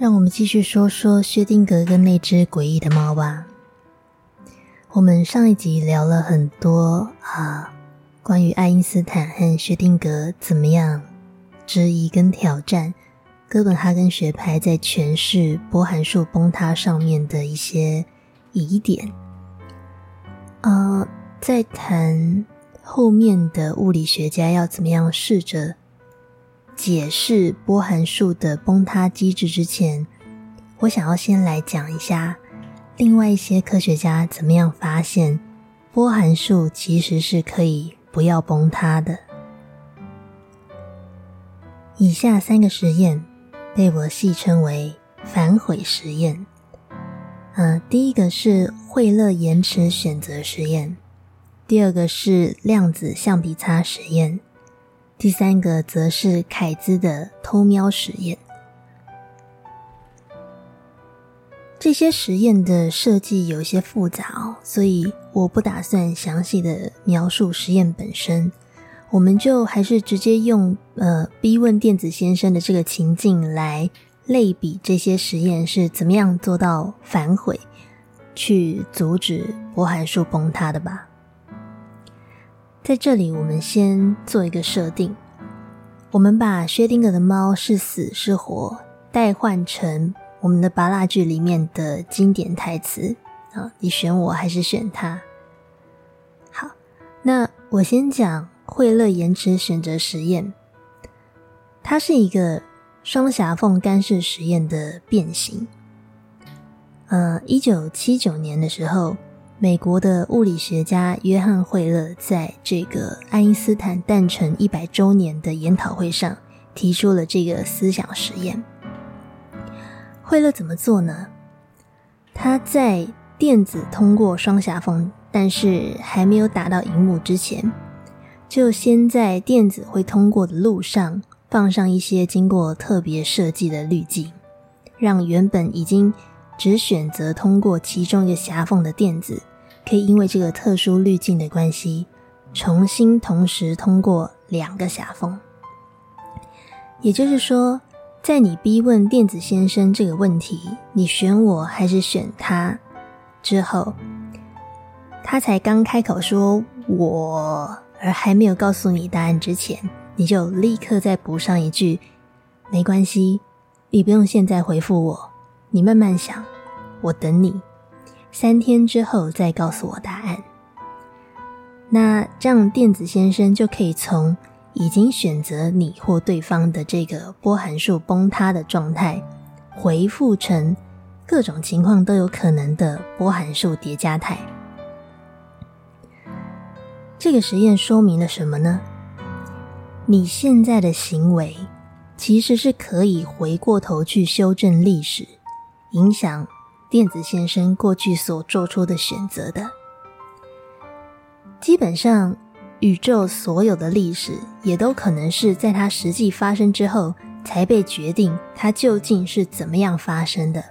让我们继续说说薛定谔跟那只诡异的猫吧。我们上一集聊了很多啊，关于爱因斯坦和薛定谔怎么样质疑跟挑战哥本哈根学派在诠释波函数崩塌上面的一些疑点。呃，在谈后面的物理学家要怎么样试着。解释波函数的崩塌机制之前，我想要先来讲一下另外一些科学家怎么样发现波函数其实是可以不要崩塌的。以下三个实验被我戏称为反悔实验。嗯，第一个是惠勒延迟选择实验，第二个是量子橡皮擦实验。第三个则是凯兹的偷瞄实验。这些实验的设计有些复杂哦，所以我不打算详细的描述实验本身。我们就还是直接用呃逼问电子先生的这个情境来类比这些实验是怎么样做到反悔，去阻止波函数崩塌的吧。在这里，我们先做一个设定。我们把薛定谔的猫是死是活代换成我们的拔蜡剧里面的经典台词啊，你选我还是选他？好，那我先讲惠勒延迟选择实验，它是一个双狭缝干涉实验的变形。呃，一九七九年的时候。美国的物理学家约翰惠勒在这个爱因斯坦诞辰一百周年的研讨会上提出了这个思想实验。惠勒怎么做呢？他在电子通过双狭缝，但是还没有打到荧幕之前，就先在电子会通过的路上放上一些经过特别设计的滤镜，让原本已经只选择通过其中一个狭缝的电子。可以因为这个特殊滤镜的关系，重新同时通过两个狭缝。也就是说，在你逼问电子先生这个问题“你选我还是选他”之后，他才刚开口说“我”，而还没有告诉你答案之前，你就立刻再补上一句：“没关系，你不用现在回复我，你慢慢想，我等你。”三天之后再告诉我答案。那这样，电子先生就可以从已经选择你或对方的这个波函数崩塌的状态，回复成各种情况都有可能的波函数叠加态。这个实验说明了什么呢？你现在的行为其实是可以回过头去修正历史，影响。电子先生过去所做出的选择的，基本上宇宙所有的历史也都可能是在它实际发生之后才被决定，它究竟是怎么样发生的。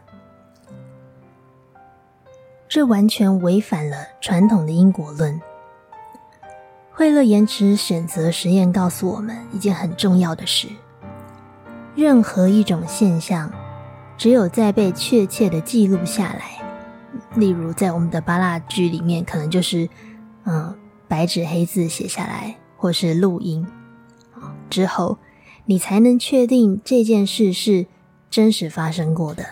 这完全违反了传统的因果论。惠勒延迟选择实验告诉我们一件很重要的事：任何一种现象。只有在被确切的记录下来，例如在我们的巴拉剧里面，可能就是嗯白纸黑字写下来，或是录音之后，你才能确定这件事是真实发生过的。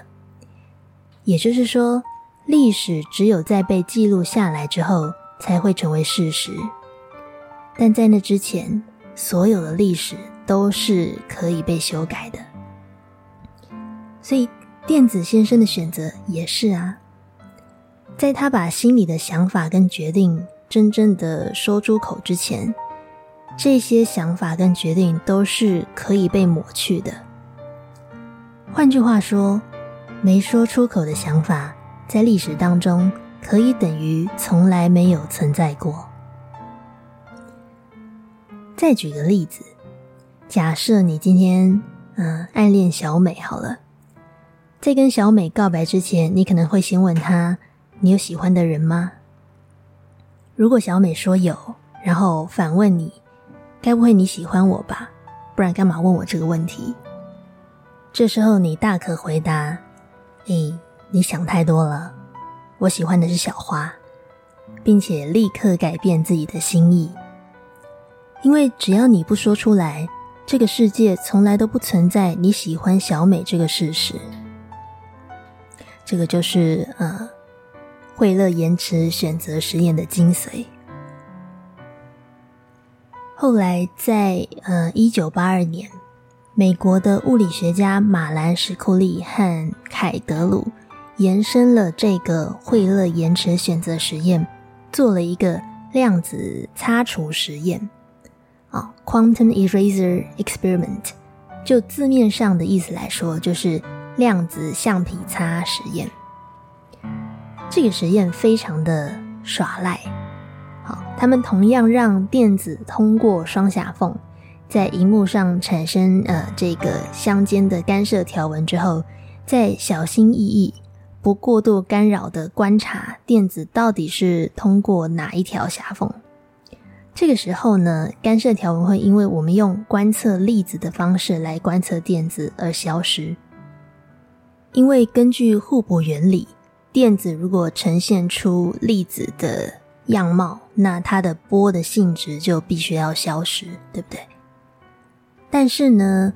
也就是说，历史只有在被记录下来之后，才会成为事实。但在那之前，所有的历史都是可以被修改的。所以。电子先生的选择也是啊，在他把心里的想法跟决定真正的说出口之前，这些想法跟决定都是可以被抹去的。换句话说，没说出口的想法在历史当中可以等于从来没有存在过。再举个例子，假设你今天嗯暗恋小美好了。在跟小美告白之前，你可能会先问她：“你有喜欢的人吗？”如果小美说有，然后反问你：“该不会你喜欢我吧？不然干嘛问我这个问题？”这时候你大可回答：“诶，你想太多了，我喜欢的是小花，并且立刻改变自己的心意。因为只要你不说出来，这个世界从来都不存在你喜欢小美这个事实。这个就是呃，惠勒延迟选择实验的精髓。后来在呃一九八二年。美国的物理学家马兰史库利和凯德鲁延伸了这个惠勒延迟选择实验，做了一个量子擦除实验。啊，quantum eraser experiment，就字面上的意思来说，就是量子橡皮擦实验。这个实验非常的耍赖。好，他们同样让电子通过双狭缝。在荧幕上产生呃这个相间的干涉条纹之后，再小心翼翼、不过度干扰的观察电子到底是通过哪一条狭缝。这个时候呢，干涉条纹会因为我们用观测粒子的方式来观测电子而消失。因为根据互补原理，电子如果呈现出粒子的样貌，那它的波的性质就必须要消失，对不对？但是呢，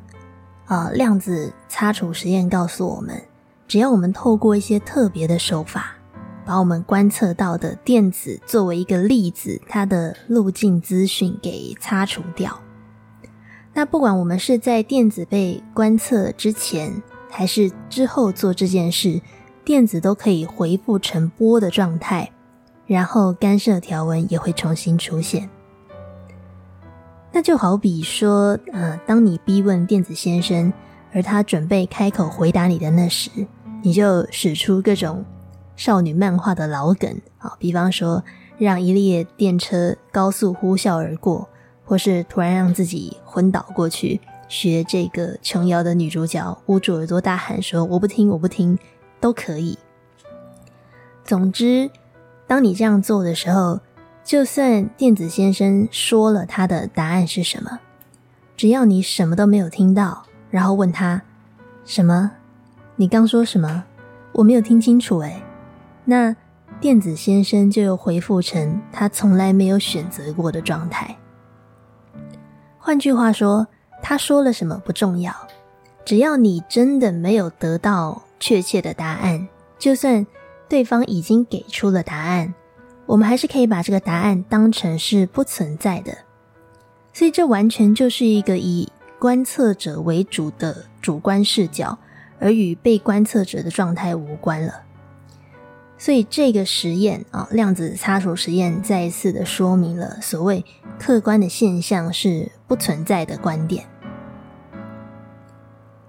啊，量子擦除实验告诉我们，只要我们透过一些特别的手法，把我们观测到的电子作为一个粒子，它的路径资讯给擦除掉，那不管我们是在电子被观测之前还是之后做这件事，电子都可以回复成波的状态，然后干涉条纹也会重新出现。那就好比说，呃，当你逼问电子先生，而他准备开口回答你的那时，你就使出各种少女漫画的老梗啊，比方说让一列电车高速呼啸而过，或是突然让自己昏倒过去，学这个琼瑶的女主角捂住耳朵大喊说“我不听，我不听”，都可以。总之，当你这样做的时候。就算电子先生说了他的答案是什么，只要你什么都没有听到，然后问他什么，你刚说什么？我没有听清楚诶。那电子先生就又回复成他从来没有选择过的状态。换句话说，他说了什么不重要，只要你真的没有得到确切的答案，就算对方已经给出了答案。我们还是可以把这个答案当成是不存在的，所以这完全就是一个以观测者为主的主观视角，而与被观测者的状态无关了。所以这个实验啊，量子擦除实验再一次的说明了所谓客观的现象是不存在的观点。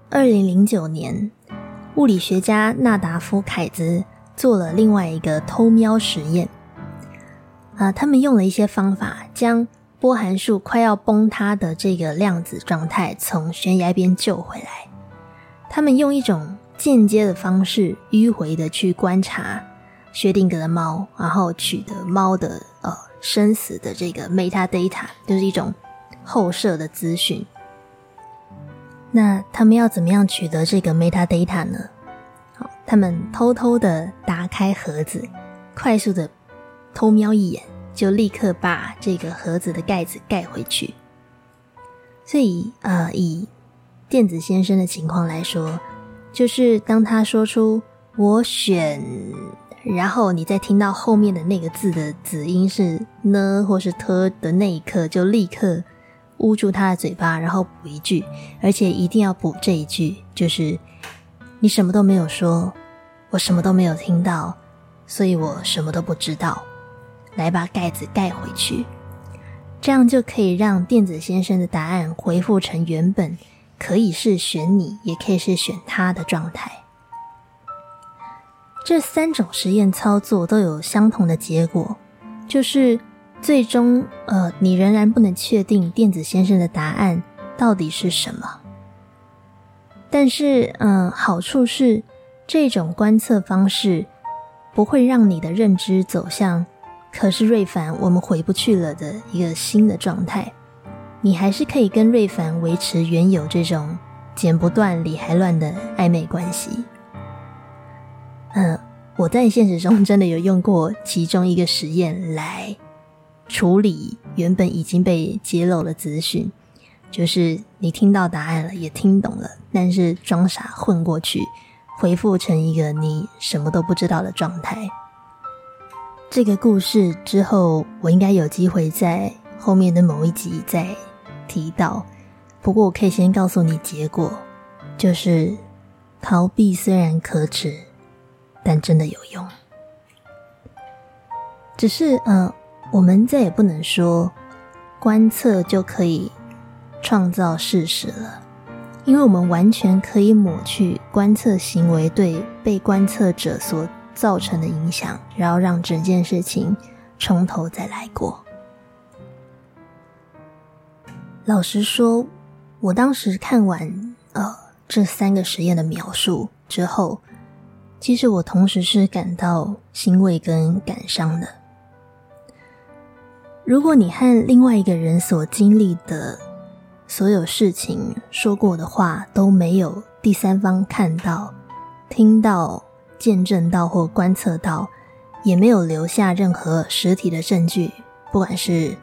二零零九年，物理学家纳达夫凯兹做了另外一个偷瞄实验。啊，他们用了一些方法，将波函数快要崩塌的这个量子状态从悬崖边救回来。他们用一种间接的方式，迂回的去观察薛定谔的猫，然后取得猫的呃生死的这个 metadata，就是一种后设的资讯。那他们要怎么样取得这个 metadata 呢？好，他们偷偷的打开盒子，快速的。偷瞄一眼，就立刻把这个盒子的盖子盖回去。所以，呃，以电子先生的情况来说，就是当他说出“我选”，然后你再听到后面的那个字的子音是“呢”或是“特”的那一刻，就立刻捂住他的嘴巴，然后补一句，而且一定要补这一句，就是“你什么都没有说，我什么都没有听到，所以我什么都不知道。”来把盖子盖回去，这样就可以让电子先生的答案回复成原本可以是选你，也可以是选他的状态。这三种实验操作都有相同的结果，就是最终呃，你仍然不能确定电子先生的答案到底是什么。但是，嗯，好处是这种观测方式不会让你的认知走向。可是瑞凡，我们回不去了的一个新的状态，你还是可以跟瑞凡维持原有这种剪不断理还乱的暧昧关系。嗯，我在现实中真的有用过其中一个实验来处理原本已经被揭露的资讯，就是你听到答案了，也听懂了，但是装傻混过去，回复成一个你什么都不知道的状态。这个故事之后，我应该有机会在后面的某一集再提到。不过，我可以先告诉你结果，就是逃避虽然可耻。但真的有用，只是呃，我们再也不能说观测就可以创造事实了，因为我们完全可以抹去观测行为对被观测者所造成的影响，然后让整件事情从头再来过。老实说，我当时看完呃这三个实验的描述之后。其实我同时是感到欣慰跟感伤的。如果你和另外一个人所经历的所有事情、说过的话都没有第三方看到、听到、见证到或观测到，也没有留下任何实体的证据，不管是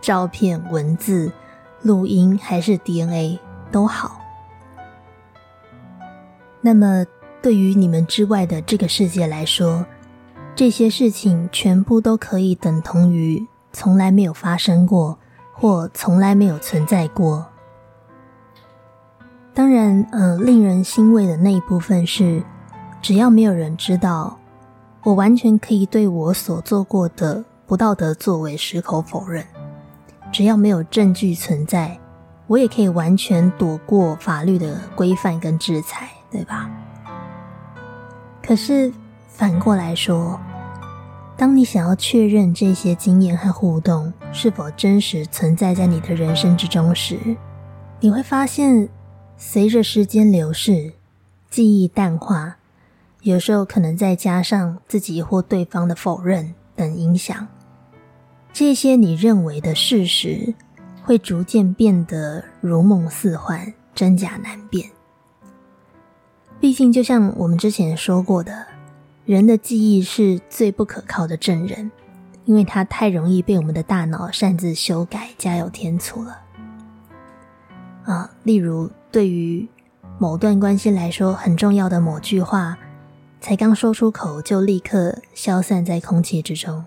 照片、文字、录音还是 DNA 都好，那么。对于你们之外的这个世界来说，这些事情全部都可以等同于从来没有发生过，或从来没有存在过。当然，呃，令人欣慰的那一部分是，只要没有人知道，我完全可以对我所做过的不道德作为矢口否认。只要没有证据存在，我也可以完全躲过法律的规范跟制裁，对吧？可是反过来说，当你想要确认这些经验和互动是否真实存在在你的人生之中时，你会发现，随着时间流逝，记忆淡化，有时候可能再加上自己或对方的否认等影响，这些你认为的事实会逐渐变得如梦似幻，真假难辨。毕竟，就像我们之前说过的，人的记忆是最不可靠的证人，因为它太容易被我们的大脑擅自修改、加油添醋了。啊，例如对于某段关系来说很重要的某句话，才刚说出口就立刻消散在空气之中。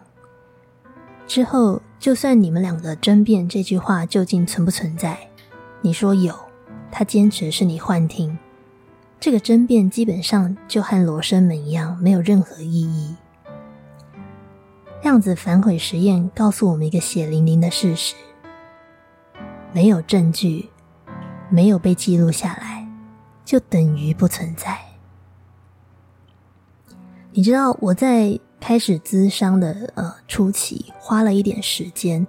之后，就算你们两个争辩这句话究竟存不存在，你说有，他坚持是你幻听。这个争辩基本上就和罗生门一样，没有任何意义。量子反悔实验告诉我们一个血淋淋的事实：没有证据，没有被记录下来，就等于不存在。你知道我在开始咨商的呃初期，花了一点时间，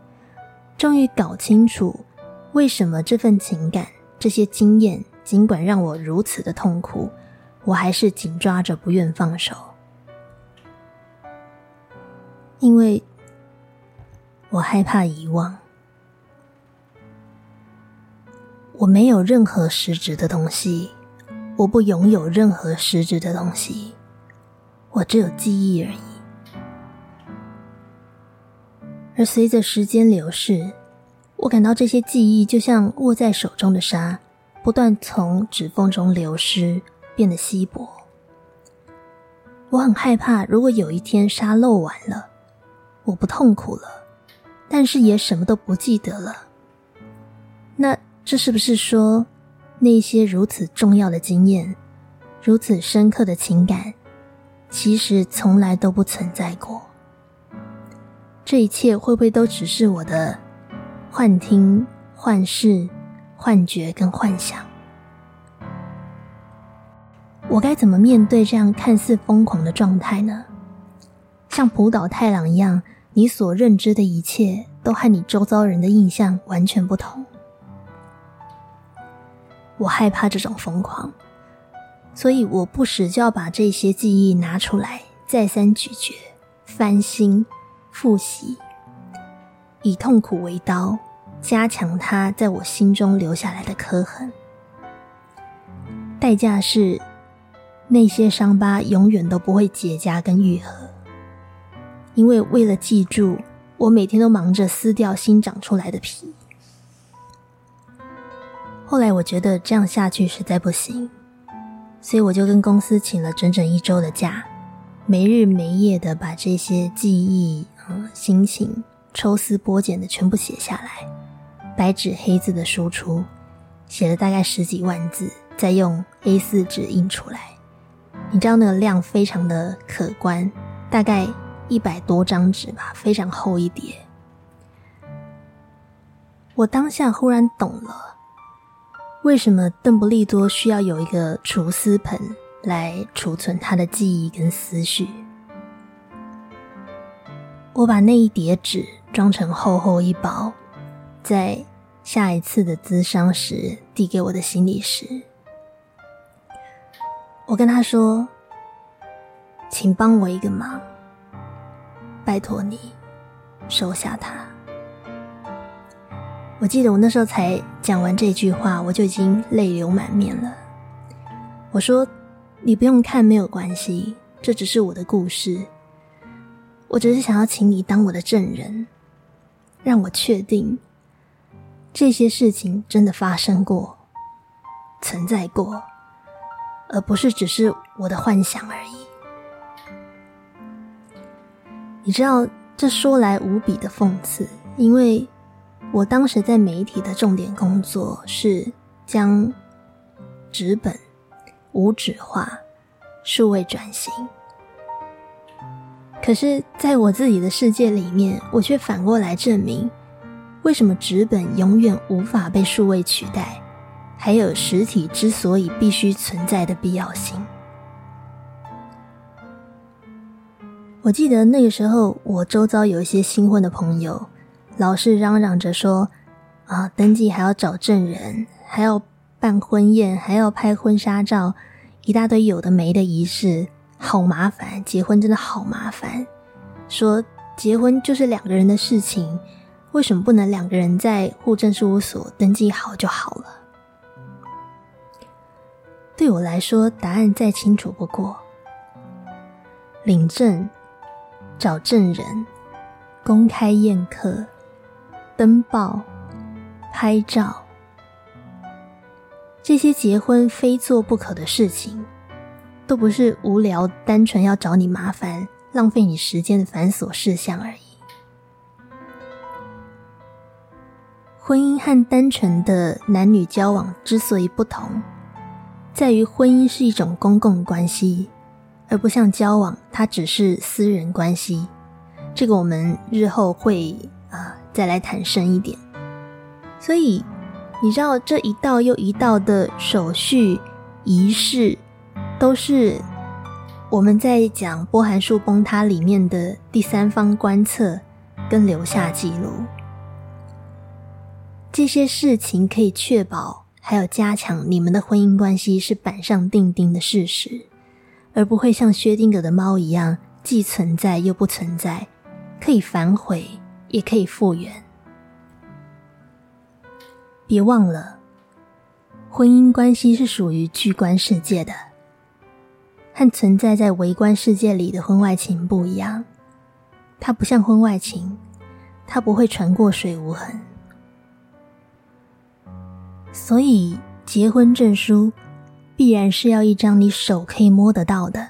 终于搞清楚为什么这份情感、这些经验。尽管让我如此的痛苦，我还是紧抓着不愿放手，因为我害怕遗忘。我没有任何实质的东西，我不拥有任何实质的东西，我只有记忆而已。而随着时间流逝，我感到这些记忆就像握在手中的沙。不断从指缝中流失，变得稀薄。我很害怕，如果有一天沙漏完了，我不痛苦了，但是也什么都不记得了。那这是不是说，那些如此重要的经验，如此深刻的情感，其实从来都不存在过？这一切会不会都只是我的幻听、幻视？幻觉跟幻想，我该怎么面对这样看似疯狂的状态呢？像浦岛太郎一样，你所认知的一切都和你周遭人的印象完全不同。我害怕这种疯狂，所以我不时就要把这些记忆拿出来，再三咀嚼、翻新、复习，以痛苦为刀。加强他在我心中留下来的刻痕。代价是那些伤疤永远都不会结痂跟愈合，因为为了记住，我每天都忙着撕掉新长出来的皮。后来我觉得这样下去实在不行，所以我就跟公司请了整整一周的假，没日没夜的把这些记忆、嗯心情抽丝剥茧的全部写下来，白纸黑字的输出，写了大概十几万字，再用 A 四纸印出来。你知道那个量非常的可观，大概一百多张纸吧，非常厚一叠。我当下忽然懂了。为什么邓布利多需要有一个储思盆来储存他的记忆跟思绪？我把那一叠纸装成厚厚一包，在下一次的咨商时递给我的心理师。我跟他说：“请帮我一个忙，拜托你收下它。”我记得我那时候才讲完这句话，我就已经泪流满面了。我说：“你不用看，没有关系，这只是我的故事。我只是想要请你当我的证人，让我确定这些事情真的发生过、存在过，而不是只是我的幻想而已。”你知道，这说来无比的讽刺，因为。我当时在媒体的重点工作是将纸本无纸化、数位转型。可是，在我自己的世界里面，我却反过来证明，为什么纸本永远无法被数位取代，还有实体之所以必须存在的必要性。我记得那个时候，我周遭有一些新婚的朋友。老是嚷嚷着说：“啊，登记还要找证人，还要办婚宴，还要拍婚纱照，一大堆有的没的仪式，好麻烦。结婚真的好麻烦。说结婚就是两个人的事情，为什么不能两个人在户政事务所登记好就好了？”对我来说，答案再清楚不过：领证、找证人、公开宴客。登报、拍照，这些结婚非做不可的事情，都不是无聊、单纯要找你麻烦、浪费你时间的繁琐事项而已。婚姻和单纯的男女交往之所以不同，在于婚姻是一种公共关系，而不像交往，它只是私人关系。这个我们日后会啊。再来谈深一点，所以你知道这一道又一道的手续仪式，都是我们在讲波函数崩塌里面的第三方观测跟留下记录。这些事情可以确保还有加强你们的婚姻关系是板上钉钉的事实，而不会像薛定谔的猫一样既存在又不存在，可以反悔。也可以复原。别忘了，婚姻关系是属于巨观世界的，和存在在微观世界里的婚外情不一样。它不像婚外情，它不会传过水无痕。所以，结婚证书必然是要一张你手可以摸得到的、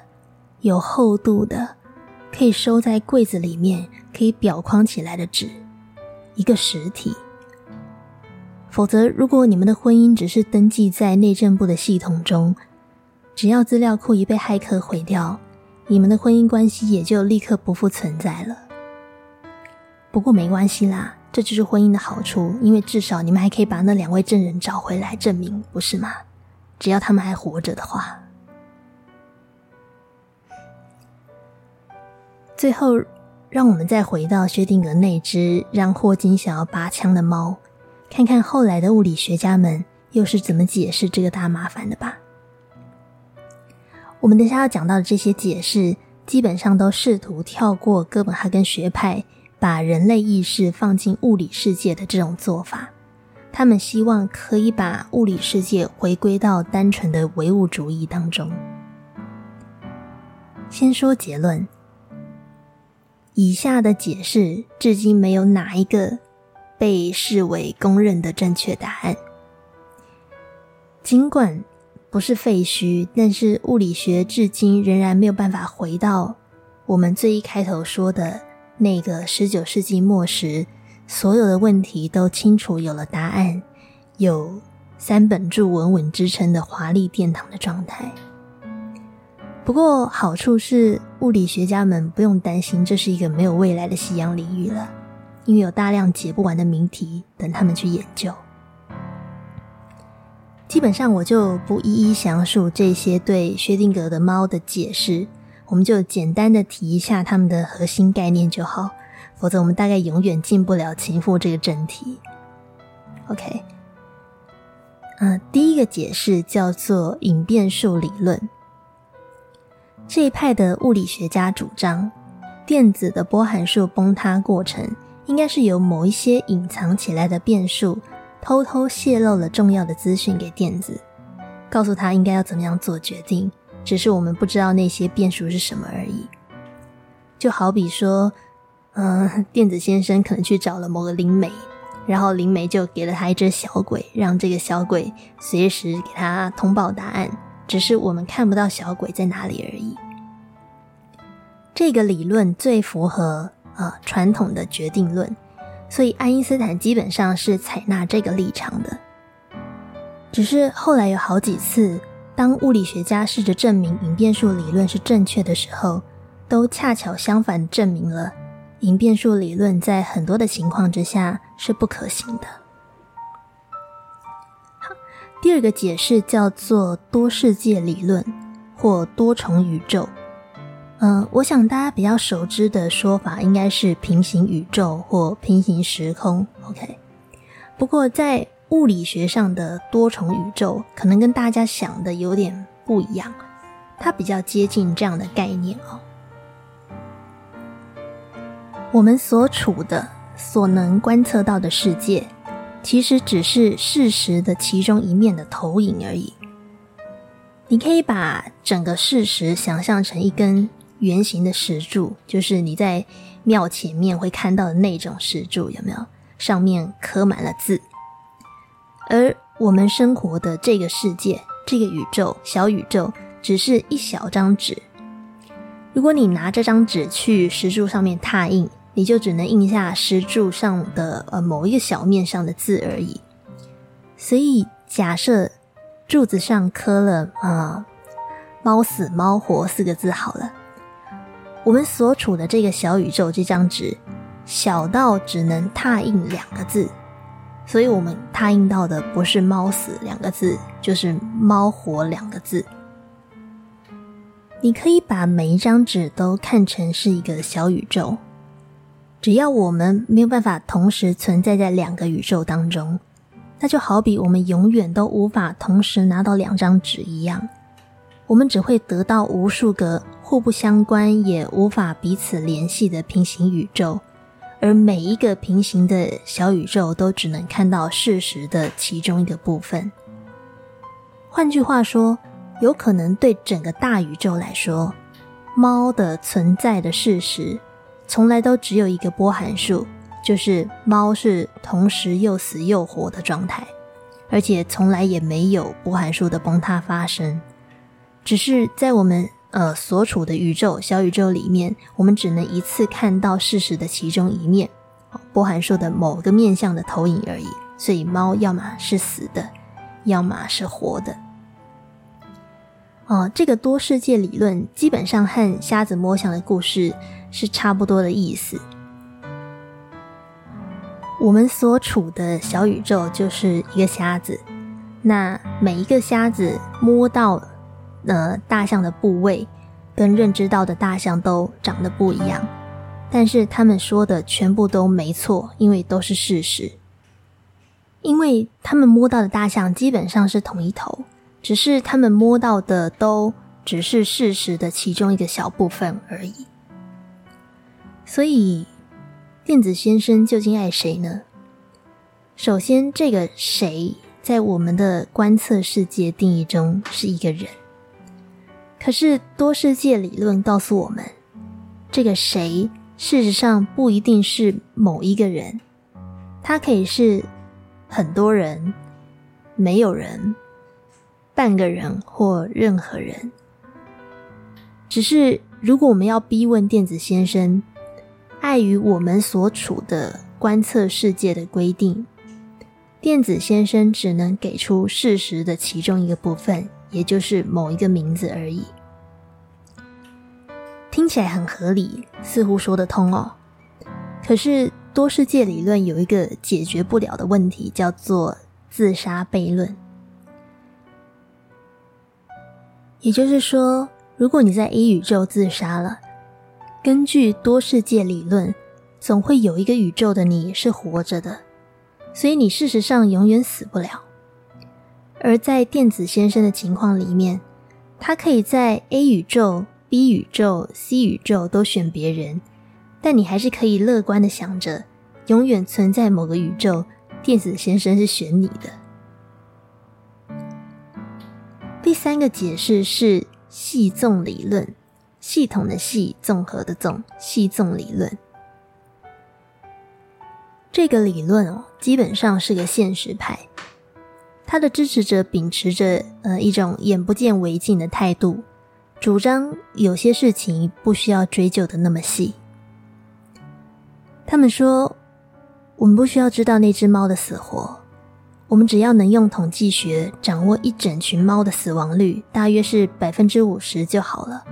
有厚度的。可以收在柜子里面，可以裱框起来的纸，一个实体。否则，如果你们的婚姻只是登记在内政部的系统中，只要资料库一被骇客毁掉，你们的婚姻关系也就立刻不复存在了。不过没关系啦，这就是婚姻的好处，因为至少你们还可以把那两位证人找回来证明，不是吗？只要他们还活着的话。最后，让我们再回到薛定谔那只让霍金想要拔枪的猫，看看后来的物理学家们又是怎么解释这个大麻烦的吧。我们等下要讲到的这些解释，基本上都试图跳过哥本哈根学派把人类意识放进物理世界的这种做法。他们希望可以把物理世界回归到单纯的唯物主义当中。先说结论，以下的解释至今没有哪一个被视为公认的正确答案。尽管不是废墟，但是物理学至今仍然没有办法回到我们最一开头说的那个十九世纪末时，所有的问题都清楚有了答案，有三本柱稳稳支撑的华丽殿堂的状态。不过好处是，物理学家们不用担心这是一个没有未来的西洋领域了，因为有大量解不完的谜题等他们去研究。基本上我就不一一详述这些对薛定谔的猫的解释，我们就简单的提一下它们的核心概念就好，否则我们大概永远进不了情妇这个正题。OK，嗯，第一个解释叫做隐变数理论。这一派的物理学家主张，电子的波函数崩塌过程应该是由某一些隐藏起来的变数偷偷泄露了重要的资讯给电子，告诉他应该要怎么样做决定，只是我们不知道那些变数是什么而已。就好比说，嗯，电子先生可能去找了某个灵媒，然后灵媒就给了他一只小鬼，让这个小鬼随时给他通报答案。只是我们看不到小鬼在哪里而已。这个理论最符合呃传统的决定论，所以爱因斯坦基本上是采纳这个立场的。只是后来有好几次，当物理学家试着证明隐变数理论是正确的时候，都恰巧相反证明了隐变数理论在很多的情况之下是不可行的。好第二个解释叫做多世界理论或多重宇宙。嗯，我想大家比较熟知的说法应该是平行宇宙或平行时空。OK，不过在物理学上的多重宇宙可能跟大家想的有点不一样，它比较接近这样的概念哦。我们所处的、所能观测到的世界。其实只是事实的其中一面的投影而已。你可以把整个事实想象成一根圆形的石柱，就是你在庙前面会看到的那种石柱，有没有？上面刻满了字。而我们生活的这个世界，这个宇宙，小宇宙，只是一小张纸。如果你拿这张纸去石柱上面拓印。你就只能印下石柱上的呃某一个小面上的字而已。所以假设柱子上刻了啊“猫死猫活”四个字好了，我们所处的这个小宇宙这张纸小到只能拓印两个字，所以我们拓印到的不是“猫死”两个字，就是“猫活”两个字。你可以把每一张纸都看成是一个小宇宙。只要我们没有办法同时存在在两个宇宙当中，那就好比我们永远都无法同时拿到两张纸一样，我们只会得到无数个互不相关也无法彼此联系的平行宇宙，而每一个平行的小宇宙都只能看到事实的其中一个部分。换句话说，有可能对整个大宇宙来说，猫的存在的事实。从来都只有一个波函数，就是猫是同时又死又活的状态，而且从来也没有波函数的崩塌发生。只是在我们呃所处的宇宙小宇宙里面，我们只能一次看到事实的其中一面，波函数的某个面向的投影而已。所以猫要么是死的，要么是活的。哦，这个多世界理论基本上和瞎子摸象的故事。是差不多的意思。我们所处的小宇宙就是一个瞎子，那每一个瞎子摸到呃大象的部位，跟认知到的大象都长得不一样，但是他们说的全部都没错，因为都是事实。因为他们摸到的大象基本上是同一头，只是他们摸到的都只是事实的其中一个小部分而已。所以，电子先生究竟爱谁呢？首先，这个谁在我们的观测世界定义中是一个人，可是多世界理论告诉我们，这个谁事实上不一定是某一个人，它可以是很多人、没有人、半个人或任何人。只是如果我们要逼问电子先生，碍于我们所处的观测世界的规定。电子先生只能给出事实的其中一个部分，也就是某一个名字而已。听起来很合理，似乎说得通哦。可是多世界理论有一个解决不了的问题，叫做自杀悖论。也就是说，如果你在 A 宇宙自杀了，根据多世界理论，总会有一个宇宙的你是活着的。所以你事实上永远死不了，而在电子先生的情况里面，他可以在 A 宇宙、B 宇宙、C 宇宙都选别人，但你还是可以乐观的想着，永远存在某个宇宙，电子先生是选你的。第三个解释是系纵理论，系统的系，综合的综，系纵理论。这个理论哦，基本上是个现实派，他的支持者秉持着呃一种眼不见为净的态度，主张有些事情不需要追究的那么细。他们说，我们不需要知道那只猫的死活，我们只要能用统计学掌握一整群猫的死亡率，大约是百分之五十就好了。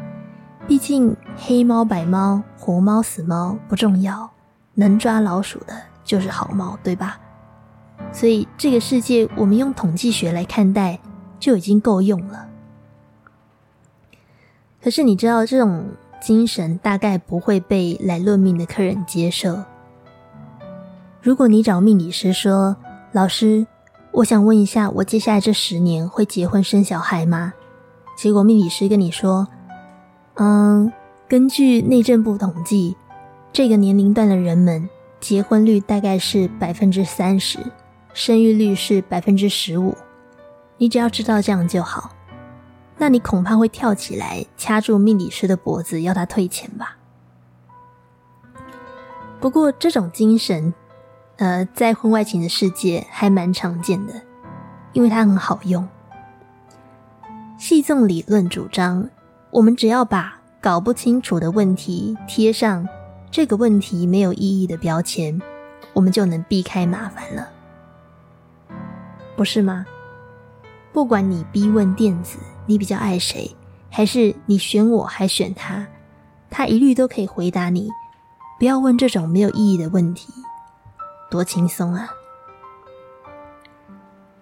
毕竟黑猫、白猫、活猫、死猫不重要，能抓老鼠的。就是好猫，对吧？所以这个世界，我们用统计学来看待就已经够用了。可是你知道，这种精神大概不会被来论命的客人接受。如果你找命理师说：“老师，我想问一下，我接下来这十年会结婚生小孩吗？”结果命理师跟你说：“嗯，根据内政部统计，这个年龄段的人们。”结婚率大概是百分之三十，生育率是百分之十五。你只要知道这样就好，那你恐怕会跳起来掐住命理师的脖子，要他退钱吧。不过这种精神，呃，在婚外情的世界还蛮常见的，因为它很好用。戏纵理论主张，我们只要把搞不清楚的问题贴上。这个问题没有意义的标签，我们就能避开麻烦了，不是吗？不管你逼问电子，你比较爱谁，还是你选我还选他，他一律都可以回答你。不要问这种没有意义的问题，多轻松啊！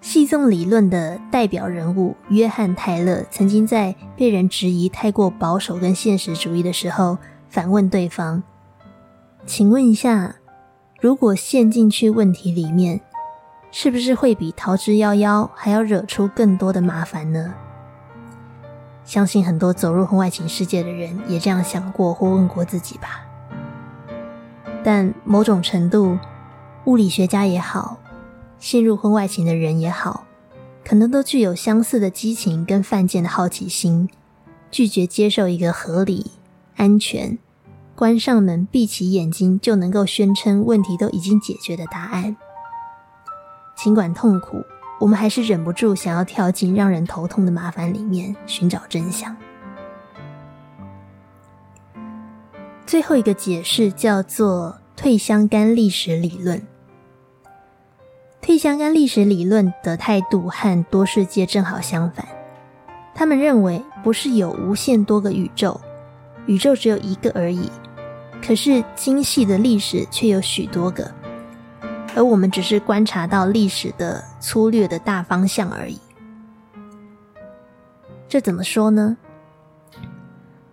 戏纵理论的代表人物约翰泰勒曾经在被人质疑太过保守跟现实主义的时候，反问对方。请问一下，如果陷进去问题里面，是不是会比逃之夭夭还要惹出更多的麻烦呢？相信很多走入婚外情世界的人也这样想过或问过自己吧。但某种程度，物理学家也好，陷入婚外情的人也好，可能都具有相似的激情跟犯贱的好奇心，拒绝接受一个合理、安全。关上门，闭起眼睛就能够宣称问题都已经解决的答案。尽管痛苦，我们还是忍不住想要跳进让人头痛的麻烦里面寻找真相。最后一个解释叫做退相干历史理论。退相干历史理论的态度和多世界正好相反，他们认为不是有无限多个宇宙，宇宙只有一个而已。可是精细的历史却有许多个，而我们只是观察到历史的粗略的大方向而已。这怎么说呢？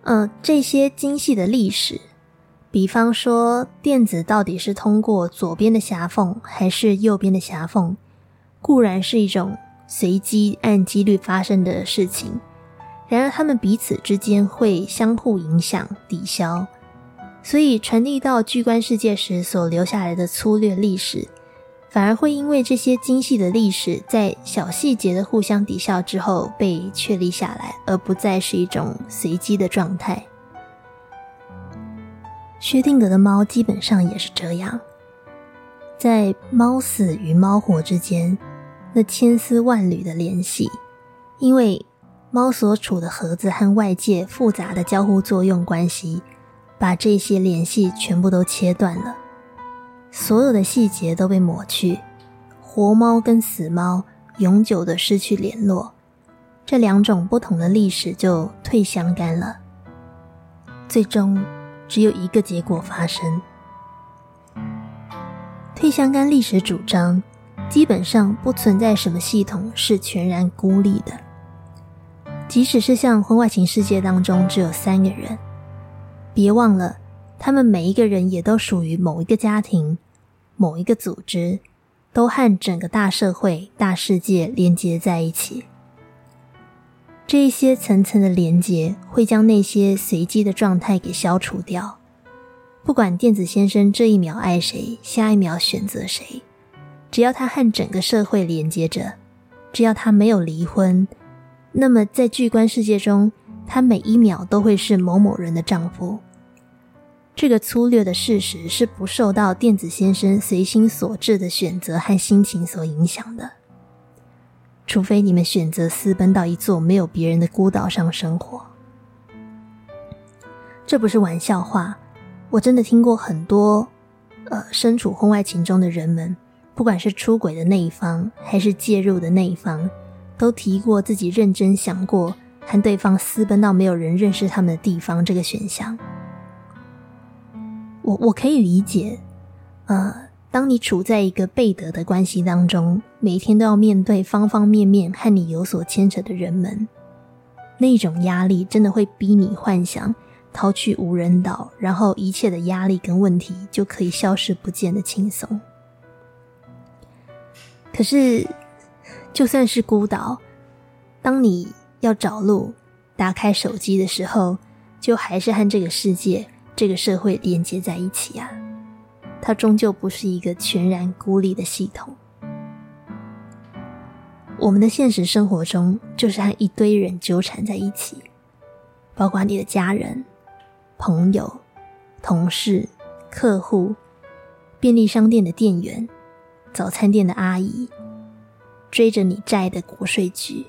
嗯，这些精细的历史，比方说电子到底是通过左边的狭缝还是右边的狭缝，固然是一种随机按几率发生的事情，然而它们彼此之间会相互影响、抵消。所以传递到巨观世界时所留下来的粗略历史，反而会因为这些精细的历史在小细节的互相抵消之后被确立下来，而不再是一种随机的状态。薛定谔的猫基本上也是这样，在猫死与猫活之间，那千丝万缕的联系，因为猫所处的盒子和外界复杂的交互作用关系，把这些联系全部都切断了，所有的细节都被抹去，活猫跟死猫永久的失去联络，这两种不同的历史就退相干了，最终。只有一个结果发生。退相干历史主张，基本上不存在什么系统是全然孤立的。即使是像婚外情世界当中只有三个人，别忘了，他们每一个人也都属于某一个家庭、某一个组织，都和整个大社会、大世界连接在一起。这一些层层的连接会将那些随机的状态给消除掉。不管电子先生这一秒爱谁，下一秒选择谁，只要他和整个社会连接着，只要他没有离婚，那么在巨观世界中，他每一秒都会是某某人的丈夫。这个粗略的事实是不受到电子先生随心所至的选择和心情所影响的。除非你们选择私奔到一座没有别人的孤岛上生活，这不是玩笑话。我真的听过很多，呃，身处婚外情中的人们，不管是出轨的那一方，还是介入的那一方，都提过自己认真想过和对方私奔到没有人认识他们的地方这个选项。我我可以理解，呃。当你处在一个背德的关系当中，每天都要面对方方面面和你有所牵扯的人们，那种压力真的会逼你幻想逃去无人岛，然后一切的压力跟问题就可以消失不见的轻松。可是，就算是孤岛，当你要找路、打开手机的时候，就还是和这个世界、这个社会连接在一起啊。它终究不是一个全然孤立的系统。我们的现实生活中就是和一堆人纠缠在一起，包括你的家人、朋友、同事、客户、便利商店的店员、早餐店的阿姨、追着你债的国税局。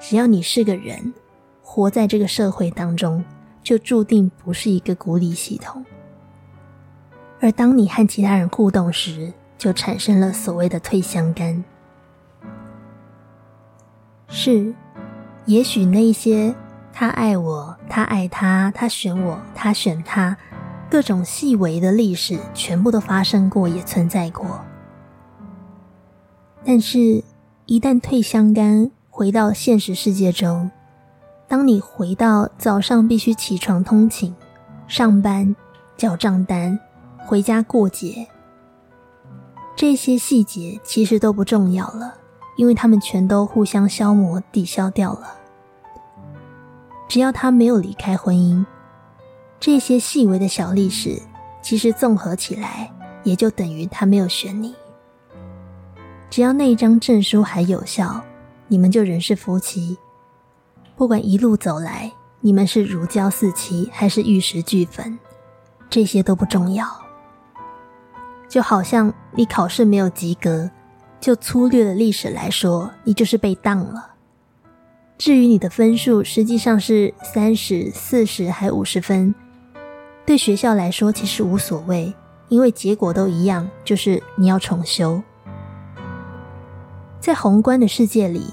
只要你是个人，活在这个社会当中，就注定不是一个孤立系统。而当你和其他人互动时，就产生了所谓的退相干。是，也许那些他爱我，他爱他，他选我，他选他，各种细微的历史，全部都发生过，也存在过。但是，一旦退相干，回到现实世界中，当你回到早上必须起床通勤、上班、缴账单。回家过节，这些细节其实都不重要了，因为他们全都互相消磨、抵消掉了。只要他没有离开婚姻，这些细微的小历史，其实综合起来，也就等于他没有选你。只要那一张证书还有效，你们就仍是夫妻。不管一路走来，你们是如胶似漆，还是玉石俱焚，这些都不重要。就好像你考试没有及格，就粗略的历史来说，你就是被当了。至于你的分数实际上是三十四十还五十分，对学校来说其实无所谓，因为结果都一样，就是你要重修。在宏观的世界里，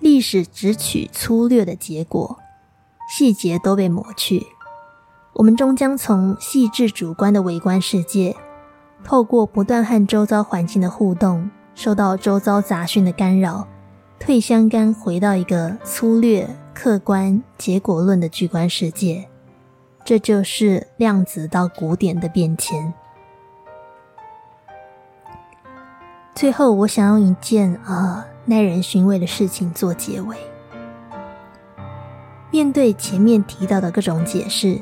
历史只取粗略的结果，细节都被抹去，我们终将从细致主观的微观世界。透过不断和周遭环境的互动，受到周遭杂讯的干扰，退相干回到一个粗略、客观、结果论的巨观世界，这就是量子到古典的变迁。最后，我想用一件啊耐人寻味的事情做结尾。面对前面提到的各种解释，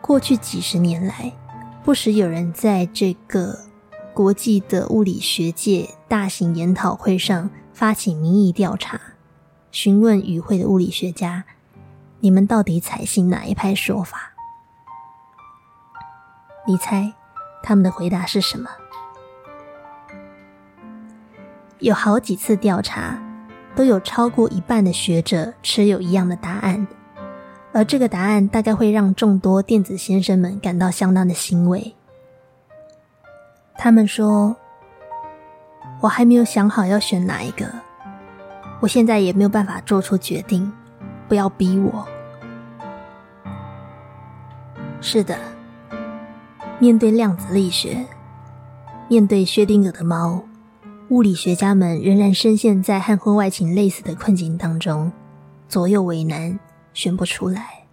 过去几十年来。不时有人在这个国际的物理学界大型研讨会上发起民意调查，询问与会的物理学家：你们到底采信哪一派说法？你猜他们的回答是什么？有好几次调查，都有超过一半的学者持有一样的答案，而这个答案大概会让众多电子先生们感到相当的欣慰。他们说：“我还没有想好要选哪一个，我现在也没有办法做出决定，不要逼我。”是的，面对量子力学，面对薛定谔的猫。物理学家们仍然深陷在和婚外情类似的困境当中，左右为难，选不出来。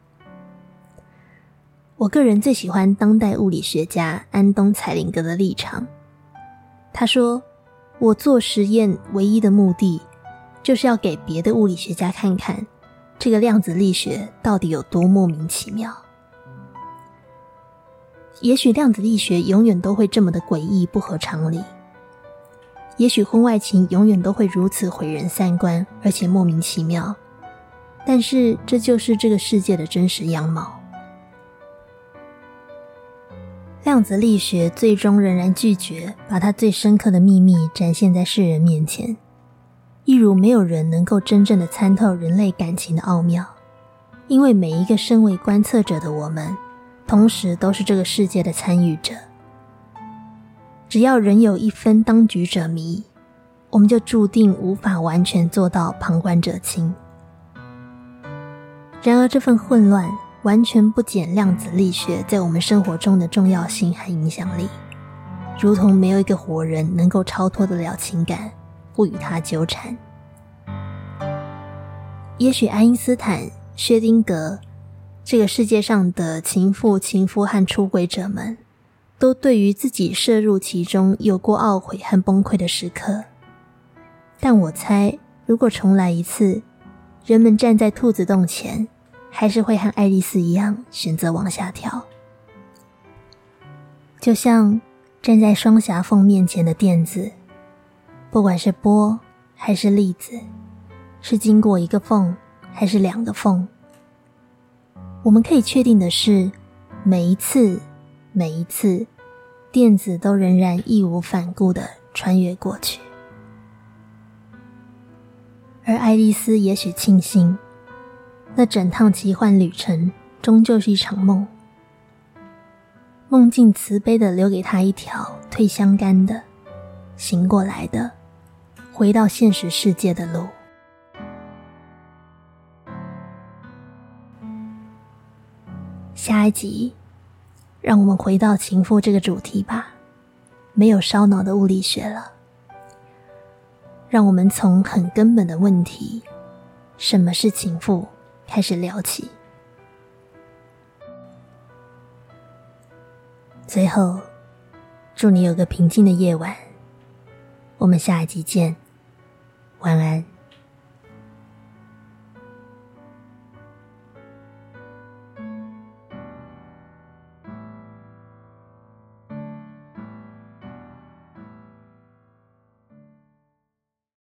我个人最喜欢当代物理学家安东·彩林格的立场。他说：“我做实验唯一的目的，就是要给别的物理学家看看，这个量子力学到底有多莫名其妙。也许量子力学永远都会这么的诡异，不合常理。”也许婚外情永远都会如此毁人三观，而且莫名其妙。但是这就是这个世界的真实样貌。量子力学最终仍然拒绝把它最深刻的秘密展现在世人面前，一如没有人能够真正的参透人类感情的奥妙，因为每一个身为观测者的我们，同时都是这个世界的参与者。只要人有一分当局者迷，我们就注定无法完全做到旁观者清。然而，这份混乱完全不减量子力学在我们生活中的重要性和影响力，如同没有一个活人能够超脱得了情感，不与它纠缠。也许爱因斯坦、薛定谔，这个世界上的情妇、情夫和出轨者们。都对于自己涉入其中有过懊悔和崩溃的时刻，但我猜，如果重来一次，人们站在兔子洞前，还是会和爱丽丝一样选择往下跳。就像站在双狭缝面前的电子，不管是波还是粒子，是经过一个缝还是两个缝，我们可以确定的是，每一次，每一次。电子都仍然义无反顾的穿越过去，而爱丽丝也许庆幸，那整趟奇幻旅程终究是一场梦，梦境慈悲的留给她一条退香干的、醒过来的、回到现实世界的路。下一集。让我们回到情妇这个主题吧，没有烧脑的物理学了。让我们从很根本的问题“什么是情妇”开始聊起。最后，祝你有个平静的夜晚。我们下一集见，晚安。